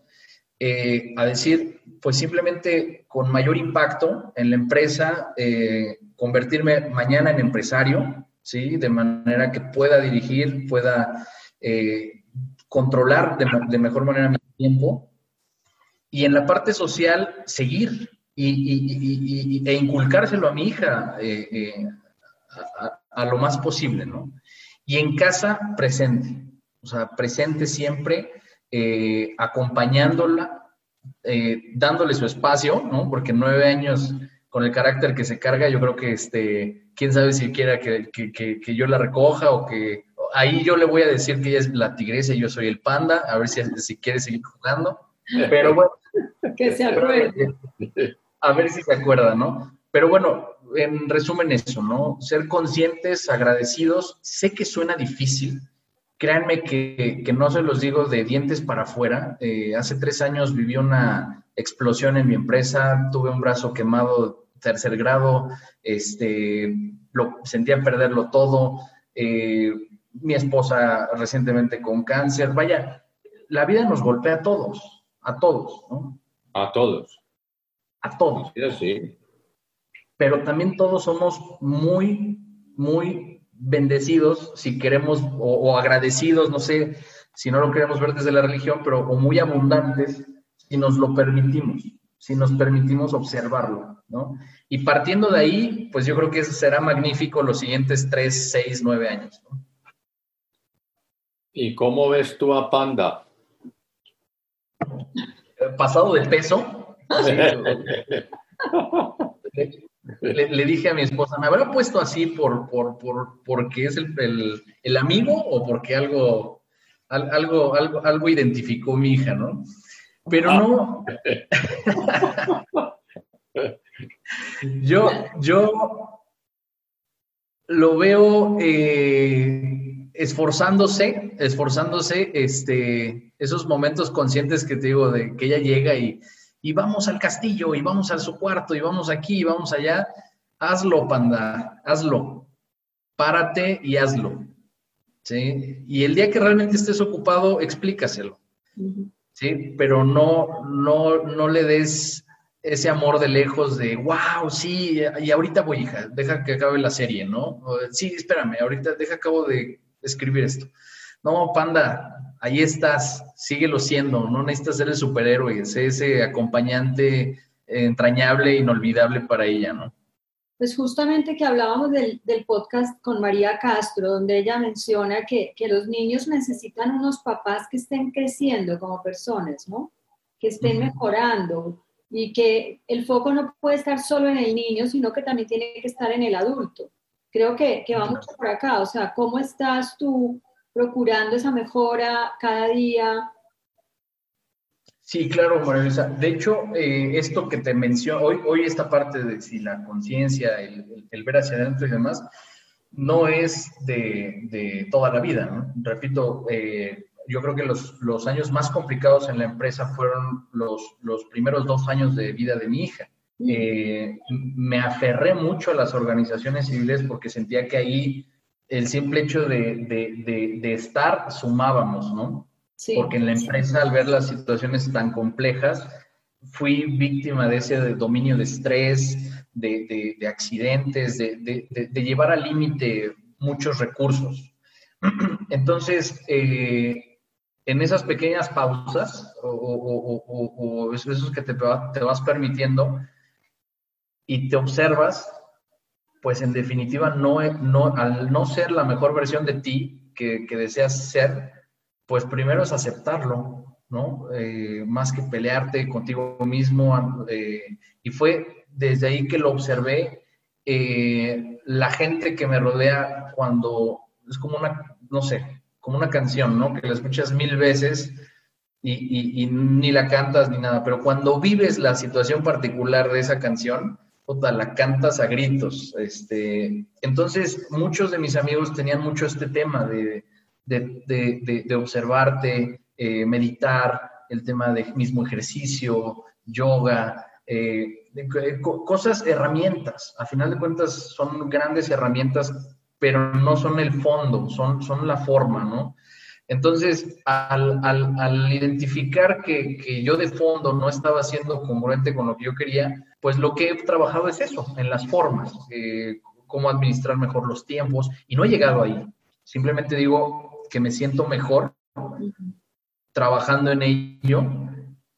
eh, a decir, pues simplemente con mayor impacto en la empresa, eh, convertirme mañana en empresario, ¿sí? De manera que pueda dirigir, pueda eh, controlar de, mejor manera mi tiempo. Y en la parte social, seguir y, e inculcárselo a mi hija a, a, lo más posible, ¿no? Y en casa, presente. O sea, presente siempre eh, acompañándola, eh, dándole su espacio, ¿no? Porque nueve años con el carácter que se carga, yo creo que este, quién sabe si quiera que, que, yo la recoja o que ahí yo le voy a decir que ella es la tigresa y yo soy el panda, a ver si, si quiere seguir jugando. Pero bueno. *laughs* que se acuerde. A ver si se acuerda, ¿no? Pero bueno, en resumen eso, ¿no? Ser conscientes, agradecidos. Sé que suena difícil, Créanme que, no se los digo de dientes para afuera. Eh, hace tres años viví una explosión en mi empresa, tuve un brazo quemado tercer grado, este, lo, sentía perderlo todo. Eh, mi esposa recientemente con cáncer. Vaya, la vida nos golpea a todos, a todos, ¿no? A todos. A todos. Sí, sí. Pero también todos somos muy, muy bendecidos, si queremos, o, agradecidos, no sé si no lo queremos ver desde la religión, pero o muy abundantes, si nos lo permitimos, si nos permitimos observarlo, ¿no? Y partiendo de ahí, pues yo creo que será magnífico los siguientes tres, seis, nueve años. ¿Y cómo ves tú a Panda? Pasado de peso. *laughs* *laughs* Le, dije a mi esposa, ¿me habrá puesto así por, por, por porque es el, el, amigo o porque algo, algo, algo, algo identificó mi hija, ¿no? Pero no. *laughs* yo, yo lo veo eh, esforzándose, esforzándose, este, esos momentos conscientes que te digo, de que ella llega y y vamos al castillo, y vamos a su cuarto, y vamos aquí, y vamos allá. Hazlo, panda, hazlo. Párate y hazlo. ¿Sí? Y el día que realmente estés ocupado, explícaselo. ¿Sí? Pero no, no, no le des ese amor de lejos de, wow, sí, y ahorita voy, hija, deja que acabe la serie, ¿no? sí, espérame, ahorita deja acabo de escribir esto. No, panda, ahí estás, síguelo siendo, no necesitas ser el superhéroe, sé ese acompañante entrañable, inolvidable para ella, ¿no? Pues justamente que hablábamos del, podcast con María Castro, donde ella menciona que, que, los niños necesitan unos papás que estén creciendo como personas, ¿no? Que estén mejorando y que el foco no puede estar solo en el niño, sino que también tiene que estar en el adulto. Creo que, que va mucho por acá, o sea, ¿cómo estás tú procurando esa mejora cada día. Sí, claro, María De hecho, eh, esto que te menciono, hoy, hoy esta parte de si la conciencia, el, ver hacia adentro y demás, no es de, toda la vida. ¿no? Repito, eh, yo creo que los, los, años más complicados en la empresa fueron los, los primeros dos años de vida de mi hija. Eh, me aferré mucho a las organizaciones civiles porque sentía que ahí el simple hecho de, estar sumábamos, ¿no? Sí. Porque en la empresa, al ver las situaciones tan complejas, fui víctima de ese dominio de estrés, de, accidentes, de, llevar al límite muchos recursos. *clears throat* Entonces, eh, en esas pequeñas pausas o, esos que te, te vas permitiendo y te observas, pues en definitiva, no, no, al no ser la mejor versión de ti que, que deseas ser, pues primero es aceptarlo, ¿no? Eh, más que pelearte contigo mismo. Eh, y fue desde ahí que lo observé. Eh, la gente que me rodea cuando es como una, no sé, como una canción, ¿no? Que la escuchas mil veces y, y, ni la cantas ni nada, pero cuando vives la situación particular de esa canción, la cantas a gritos. Este, entonces, muchos de mis amigos tenían mucho este tema de, de, de, de observarte, eh, meditar, el tema de mismo ejercicio, yoga, eh, cosas, herramientas. A final de cuentas, son grandes herramientas, pero no son el fondo, son, son la forma, ¿no? Entonces, al, al, al identificar que, que, yo de fondo no estaba siendo congruente con lo que yo quería, pues lo que he trabajado es eso, en las formas, eh, cómo administrar mejor los tiempos, y no he llegado ahí. Simplemente digo que me siento mejor trabajando en ello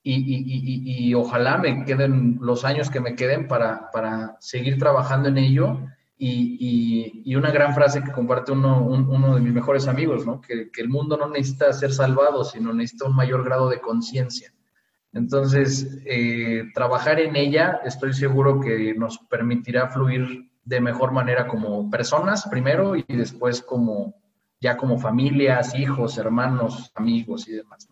y, ojalá me queden los años que me queden para, para seguir trabajando en ello. Y, una gran frase que comparte uno, uno de mis mejores amigos, ¿no? que, que el mundo no necesita ser salvado, sino necesita un mayor grado de conciencia. Entonces, eh, trabajar en ella estoy seguro que nos permitirá fluir de mejor manera como personas primero y después como ya como familias, hijos, hermanos, amigos y demás.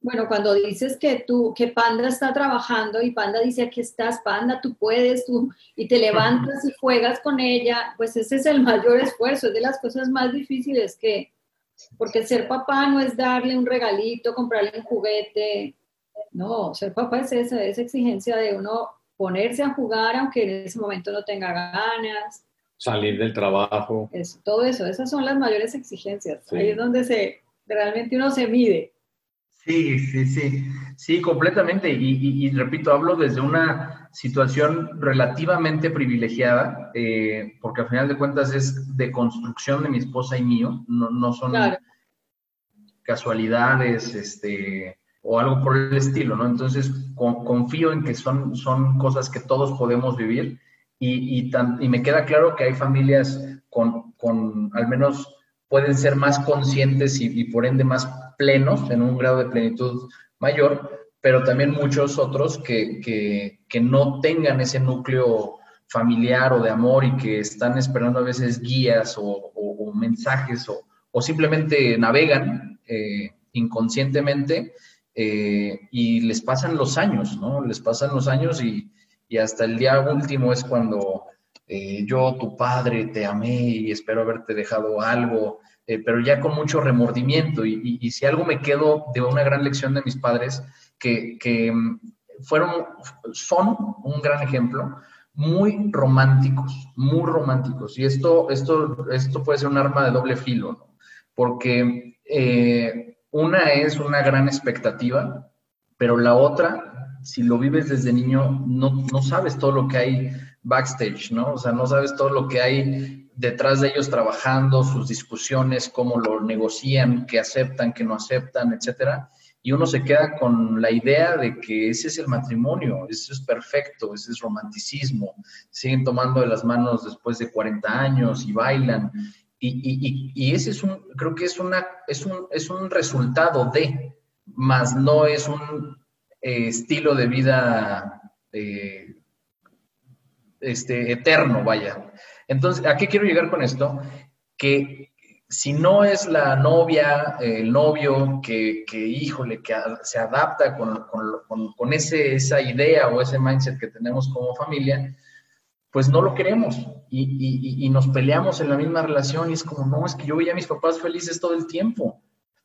Bueno, cuando dices que tú, que Panda está trabajando y Panda dice aquí estás, Panda, tú puedes, tú, y te levantas y juegas con ella, pues ese es el mayor esfuerzo, es de las cosas más difíciles que, porque ser papá no es darle un regalito, comprarle un juguete, no, ser papá es esa, esa exigencia de uno ponerse a jugar aunque en ese momento no tenga ganas. Salir del trabajo. todo eso, esas son las mayores exigencias. Ahí es donde se, realmente uno se mide. Sí, sí, sí, sí, completamente. Y, repito, hablo desde una situación relativamente privilegiada, eh, porque al final de cuentas es de construcción de mi esposa y mío, no, no son casualidades, este, o algo por el estilo, ¿no? Entonces, confío en que son, son cosas que todos podemos vivir y, y, y me queda claro que hay familias con, con, al menos pueden ser más conscientes y, y, por ende más plenos, en un grado de plenitud mayor, pero también muchos otros que, que, que no tengan ese núcleo familiar o de amor y que están esperando a veces guías o, o, o mensajes o, o, simplemente navegan eh, inconscientemente eh, y les pasan los años, ¿no? Les pasan los años y, y hasta el día último es cuando eh, yo, tu padre, te amé y espero haberte dejado algo, eh, pero ya con mucho remordimiento. Y, y, si algo me quedo de una gran lección de mis padres, que, que mm, fueron, son un gran ejemplo, muy románticos, muy románticos. Y esto, esto, esto puede ser un arma de doble filo, ¿no? Porque una es una gran expectativa, pero la otra, si lo vives desde niño, no, no sabes todo lo que hay backstage, ¿no? O sea, no sabes todo lo que hay detrás de ellos trabajando, sus discusiones, cómo lo negocian, qué aceptan, qué no aceptan, etcétera. Y uno se queda con la idea de que ese es el matrimonio, eso es perfecto, ese es romanticismo. Siguen tomando de las manos después de 40 años y bailan. Y, ese es un, creo que es, una, es, un, es un resultado de, más no es un eh, estilo de vida eh, este, eterno, vaya. Entonces, ¿a qué quiero llegar con esto? Que si no es la novia, el novio, que, que híjole, que se adapta con, con, con, ese, esa idea o ese mindset que tenemos como familia, pues no lo queremos y, y, y, nos peleamos en la misma relación y es como, no, es que yo veía a mis papás felices todo el tiempo.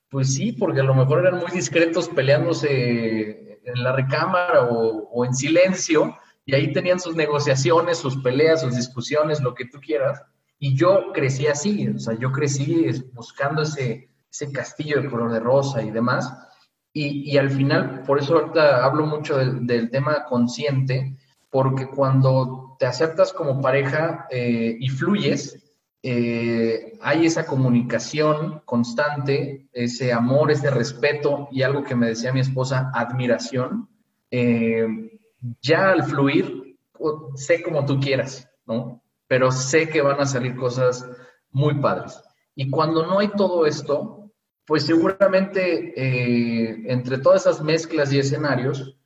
Pues sí, porque a lo mejor eran muy discretos peleándose en la recámara o, en silencio y ahí tenían sus negociaciones, sus peleas, sus discusiones, lo que tú quieras. Y yo crecí así, o sea, yo crecí buscando ese, ese castillo de color de rosa y demás. Y, y al final, por eso ahorita hablo mucho del, del tema consciente, porque cuando te aceptas como pareja eh, y fluyes, eh, hay esa comunicación constante, ese amor, ese respeto y algo que me decía mi esposa, admiración. Eh, ya al fluir, sé como tú quieras, ¿no? pero sé que van a salir cosas muy padres. Y cuando no hay todo esto, pues seguramente entre todas esas mezclas y escenarios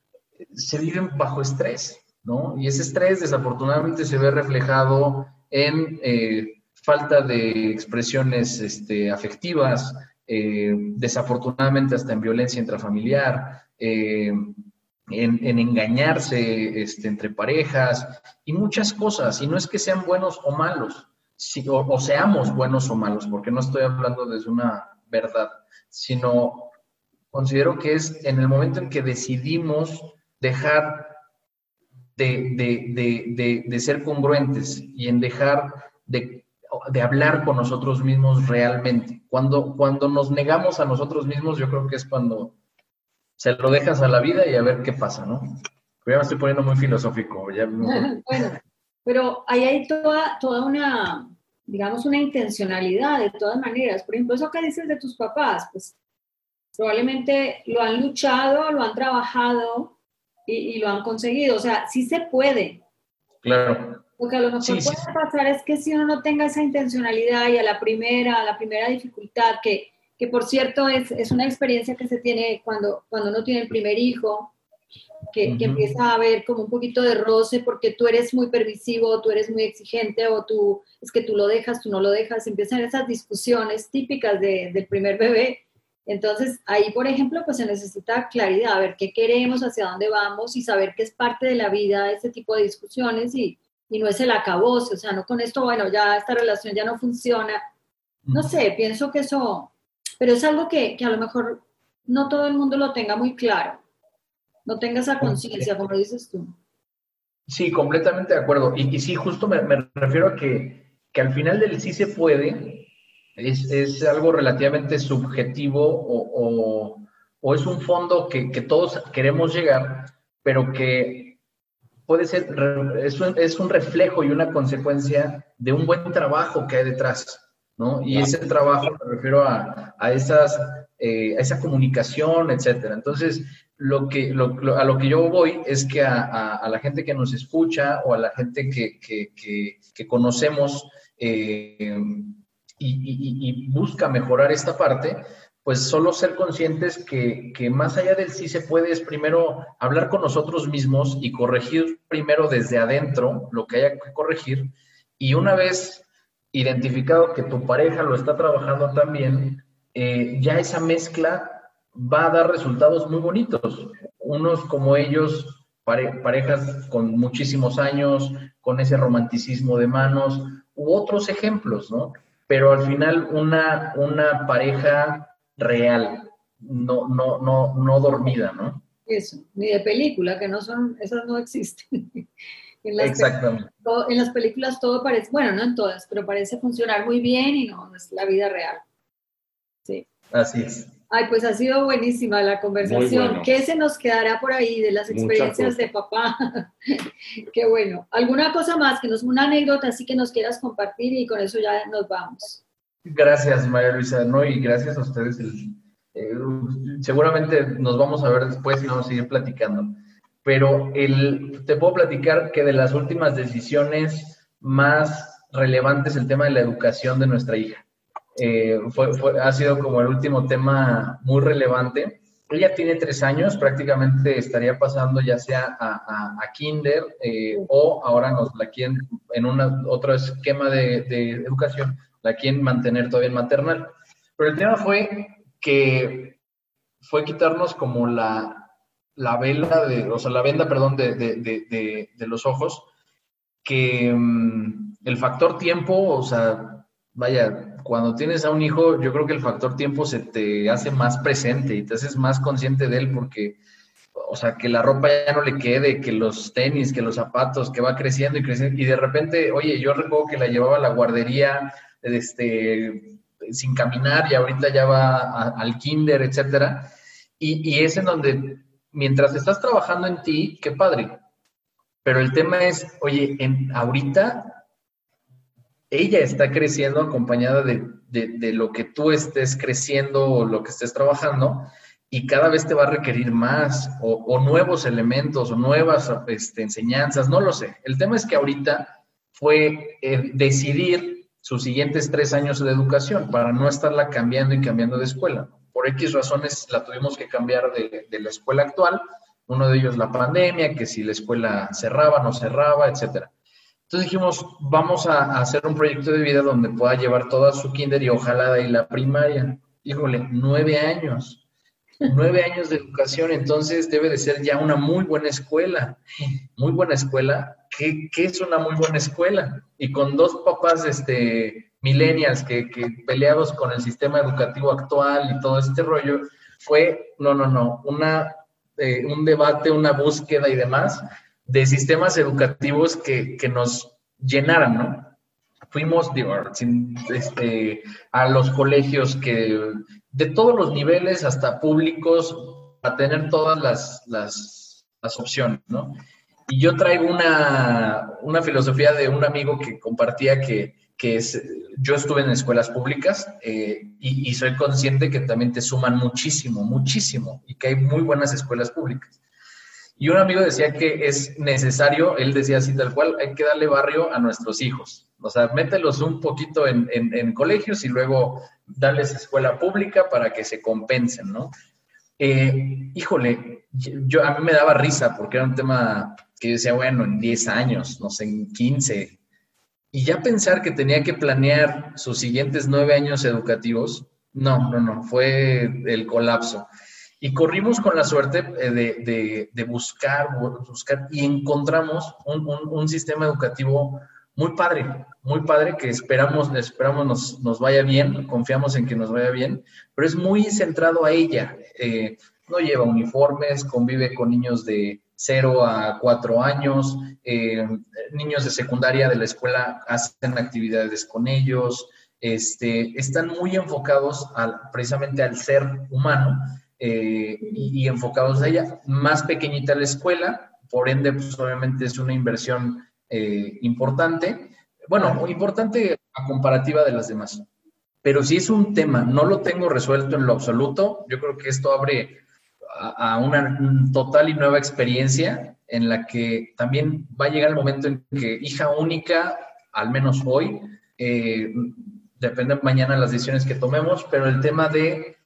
se viven bajo estrés, ¿no? Y ese estrés desafortunadamente se ve reflejado en eh, falta de expresiones este, afectivas, eh, desafortunadamente hasta en violencia intrafamiliar, en, engañarse este, entre parejas y muchas cosas. Y no es que sean buenos o malos, o, seamos buenos o malos, porque no estoy hablando desde una verdad, sino considero que es en el momento en que decidimos dejar de, ser congruentes y en dejar de, hablar con nosotros mismos realmente. Cuando, cuando nos negamos a nosotros mismos, yo creo que es cuando se lo dejas a la vida y a ver qué pasa, ¿no? ya me estoy poniendo muy filosófico. *laughs* bueno, pero ahí hay toda, toda una, digamos, una intencionalidad de todas maneras. Por ejemplo, eso que dices de tus papás, pues probablemente lo han luchado, lo han trabajado y, lo han conseguido. O sea, sí se puede. Claro. Lo que a lo mejor puede pasar es que si uno no tenga esa intencionalidad y a la primera, a la primera dificultad, que, que por cierto es, es, una experiencia que se tiene cuando, cuando uno tiene el primer hijo, que, empieza a haber como un poquito de roce porque tú eres muy permisivo, tú eres muy exigente o tú es que tú lo dejas, tú no lo dejas, empiezan esas discusiones típicas de, del primer bebé. Entonces, ahí, por ejemplo, pues se necesita claridad, a ver qué queremos, hacia dónde vamos y saber que es parte de la vida ese tipo de discusiones y, y no es el acabose, o sea, no con esto, bueno, ya esta relación ya no funciona. No sé, pienso que eso, pero es algo que, que a lo mejor no todo el mundo lo tenga muy claro no tenga esa conciencia, como dices tú. Sí, completamente de acuerdo. Y, y sí, justo me, refiero a que, al final del sí se puede, es, algo relativamente subjetivo o, es un fondo que, todos queremos llegar, pero que puede ser, es un, es un reflejo y una consecuencia de un buen trabajo que hay detrás. ¿no? Y ese trabajo me refiero a, a esas, eh, a esa comunicación, etcétera. Entonces, lo que, a lo que yo voy es que a, la gente que nos escucha o a la gente que, conocemos eh, y, busca mejorar esta parte, pues solo ser conscientes que, más allá del sí se puede es primero hablar con nosotros mismos y corregir primero desde adentro lo que haya que corregir y una vez identificado que tu pareja lo está trabajando también, eh, ya esa mezcla va a dar resultados muy bonitos. Unos como ellos, parejas con muchísimos años, con ese romanticismo de manos, u otros ejemplos, ¿no? Pero al final una, una pareja real, no, no, no, no dormida, ¿no? Eso, ni de película, que no son, esas no existen. *laughs* en las Exactamente. en las películas todo parece, bueno, no en todas, pero parece funcionar muy bien y no, es la vida real. Sí. Así es. Ay, pues ha sido buenísima la conversación. ¿Qué se nos quedará por ahí de las experiencias de papá? *laughs* Qué bueno. ¿Alguna cosa más, que nos una anécdota así que nos quieras compartir y con eso ya nos vamos? Gracias, María Luisa, ¿no? Y gracias a ustedes. Eh, seguramente nos vamos a ver después y vamos a seguir platicando. Pero el, te puedo platicar que de las últimas decisiones más relevantes el tema de la educación de nuestra hija. Eh, fue, ha sido como el último tema muy relevante. Ella tiene tres años, prácticamente estaría pasando ya sea a, a, kinder eh, o ahora nos la quieren en una, otro esquema de, de, educación, la quieren mantener todavía en maternal. Pero el tema fue que fue quitarnos como la, la vela, de, o sea, la venda, perdón, de, de, de los ojos, que mm, el factor tiempo, o sea, vaya, cuando tienes a un hijo, yo creo que el factor tiempo se te hace más presente y te haces más consciente de él porque, o sea, que la ropa ya no le quede, que los tenis, que los zapatos, que va creciendo y creciendo. Y de repente, oye, yo recuerdo que la llevaba a la guardería, este, sin caminar y ahorita ya va al kinder, etcétera. Y, y es en donde, mientras estás trabajando en ti, qué padre. Pero el tema es, oye, en, ahorita ella está creciendo acompañada de, lo que tú estés creciendo o lo que estés trabajando y cada vez te va a requerir más o, nuevos elementos o nuevas este, enseñanzas, no lo sé. El tema es que ahorita fue eh, decidir sus siguientes tres años de educación para no estarla cambiando y cambiando de escuela. Por X razones la tuvimos que cambiar de, de la escuela actual, uno de ellos la pandemia, que si la escuela cerraba, no cerraba, etcétera. Entonces dijimos, vamos a, hacer un proyecto de vida donde pueda llevar toda su kinder y ojalá de la primaria. Híjole, nueve años, nueve años de educación, entonces debe de ser ya una muy buena escuela. Muy buena escuela. ¿Qué, qué es una muy buena escuela? Y con dos papás este, millennials que, que peleados con el sistema educativo actual y todo este rollo, fue, no, no, no, una, eh, un debate, una búsqueda y demás de sistemas educativos que, que nos llenaran, ¿no? Fuimos este, a los colegios que de todos los niveles hasta públicos a tener todas las, las, las opciones, ¿no? Y yo traigo una, una, filosofía de un amigo que compartía que, que es, yo estuve en escuelas públicas eh, y, y, soy consciente que también te suman muchísimo, muchísimo, y que hay muy buenas escuelas públicas. Y un amigo decía que es necesario, él decía así tal cual, hay que darle barrio a nuestros hijos. O sea, mételos un poquito en, en, colegios y luego darles escuela pública para que se compensen, ¿no? Eh, híjole, yo, a mí me daba risa porque era un tema que yo decía, bueno, en 10 años, no sé, en 15. Y ya pensar que tenía que planear sus siguientes nueve años educativos, no, no, no, fue el colapso. Y corrimos con la suerte eh, de, de, buscar, buscar y encontramos un, un, sistema educativo muy padre, muy padre que esperamos, esperamos nos, nos, vaya bien, confiamos en que nos vaya bien, pero es muy centrado a ella. Eh, no lleva uniformes, convive con niños de 0 a 4 años, eh, niños de secundaria de la escuela hacen actividades con ellos, este, están muy enfocados al, precisamente al ser humano eh, y, enfocados a ella. Más pequeñita la escuela, por ende, pues obviamente es una inversión eh, importante. Bueno, importante a comparativa de las demás. Pero si es un tema, no lo tengo resuelto en lo absoluto, yo creo que esto abre a, una total y nueva experiencia en la que también va a llegar el momento en que hija única, al menos hoy, eh, depende mañana las decisiones que tomemos, pero el tema de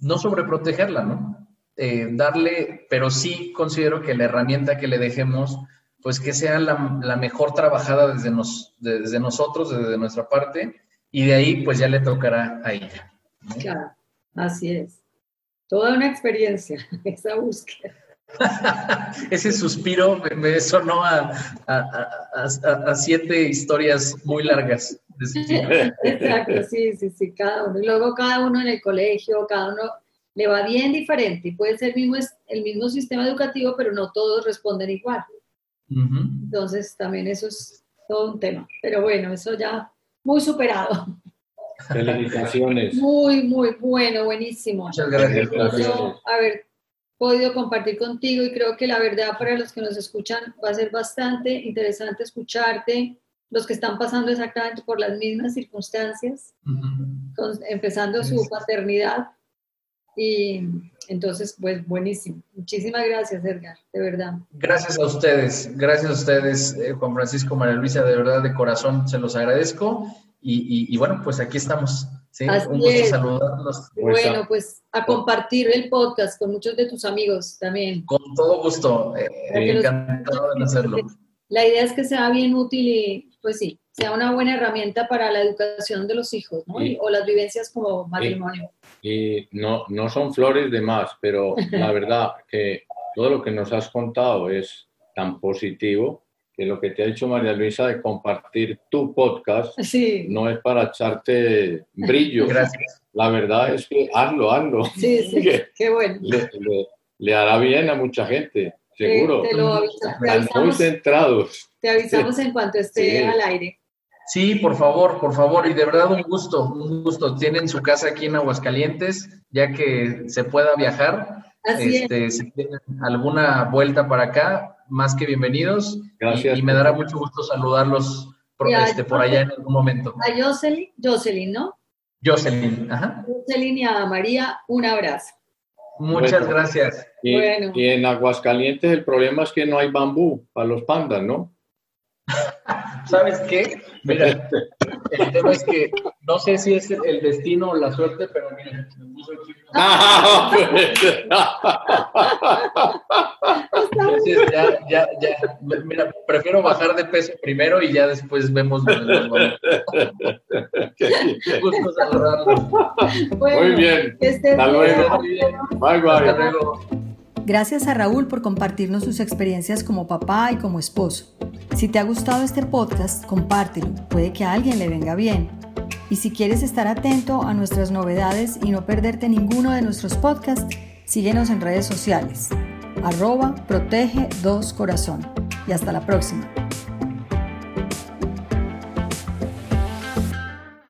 no sobreprotegerla, ¿no? Eh, darle, pero sí considero que la herramienta que le dejemos, pues que sea la, mejor trabajada desde, nos, desde nosotros, desde nuestra parte, y de ahí pues ya le tocará a ella. Claro, así es. Toda una experiencia, *laughs* esa búsqueda. *laughs* Ese suspiro me, sonó a, a, siete historias muy largas. *laughs* Exacto, sí, sí, sí, cada uno. Y luego cada uno en el colegio, cada uno le va bien diferente. Puede ser el mismo, el mismo sistema educativo, pero no todos responden igual. Entonces también eso es todo un tema. Pero bueno, eso ya muy superado. Felicitaciones. Muy, muy bueno, buenísimo. Muchas gracias. haber podido compartir contigo y creo que la verdad para los que nos escuchan va a ser bastante interesante escucharte, los que están pasando exactamente por las mismas circunstancias, empezando su paternidad. Y entonces, pues buenísimo. Muchísimas gracias, Edgar, de verdad. Gracias a ustedes, gracias a ustedes, eh, Juan Francisco, María Luisa, de verdad, de corazón, se los agradezco. Y, bueno, pues aquí estamos. ¿Sí? Un gusto saludarlos. Bueno, pues a compartir el podcast con muchos de tus amigos también. Con todo gusto, eh, encantado de hacerlo. La idea es que sea bien útil y, pues sí, sea una buena herramienta para la educación de los hijos, ¿no? o las vivencias como matrimonio. Y, no, no son flores de más, pero la *laughs* verdad que todo lo que nos has contado es tan positivo que lo que te ha dicho María Luisa de compartir tu podcast no es para echarte brillo. Gracias. La verdad es que hazlo, hazlo. Sí, sí, *laughs* qué bueno. le hará bien a mucha gente. Seguro. Te, lo avisamos, muy centrados. Te avisamos en cuanto esté al aire. Sí, por favor, por favor. Y de verdad un gusto, un gusto. Tienen su casa aquí en Aguascalientes, ya que se pueda viajar. Así este, Si tienen alguna vuelta para acá, más que bienvenidos. Gracias. Y, me dará mucho gusto saludarlos por, este, por allá en algún momento. A Jocelyn, Jocelyn, ¿no? Jocelyn, ajá. Jocelyn y a María, un abrazo. Muchas gracias. Y, en Aguascalientes el problema es que no hay bambú para los pandas, ¿no? *laughs* ¿Sabes qué? Mira, el tema es que no sé si es el destino o la suerte, pero mira, me puso aquí. Ah, *laughs* Entonces ya, ya, ya, mira, prefiero bajar de peso primero y ya después vemos Gusto saludarlo. Muy bien. Hasta luego. Bye, bye. Hasta luego. Gracias a Raúl por compartirnos sus experiencias como papá y como esposo. Si te ha gustado este podcast, compártelo, puede que a alguien le venga bien. Y si quieres estar atento a nuestras novedades y no perderte ninguno de nuestros podcasts, síguenos en redes sociales. Arroba protege dos corazón. Y hasta la próxima.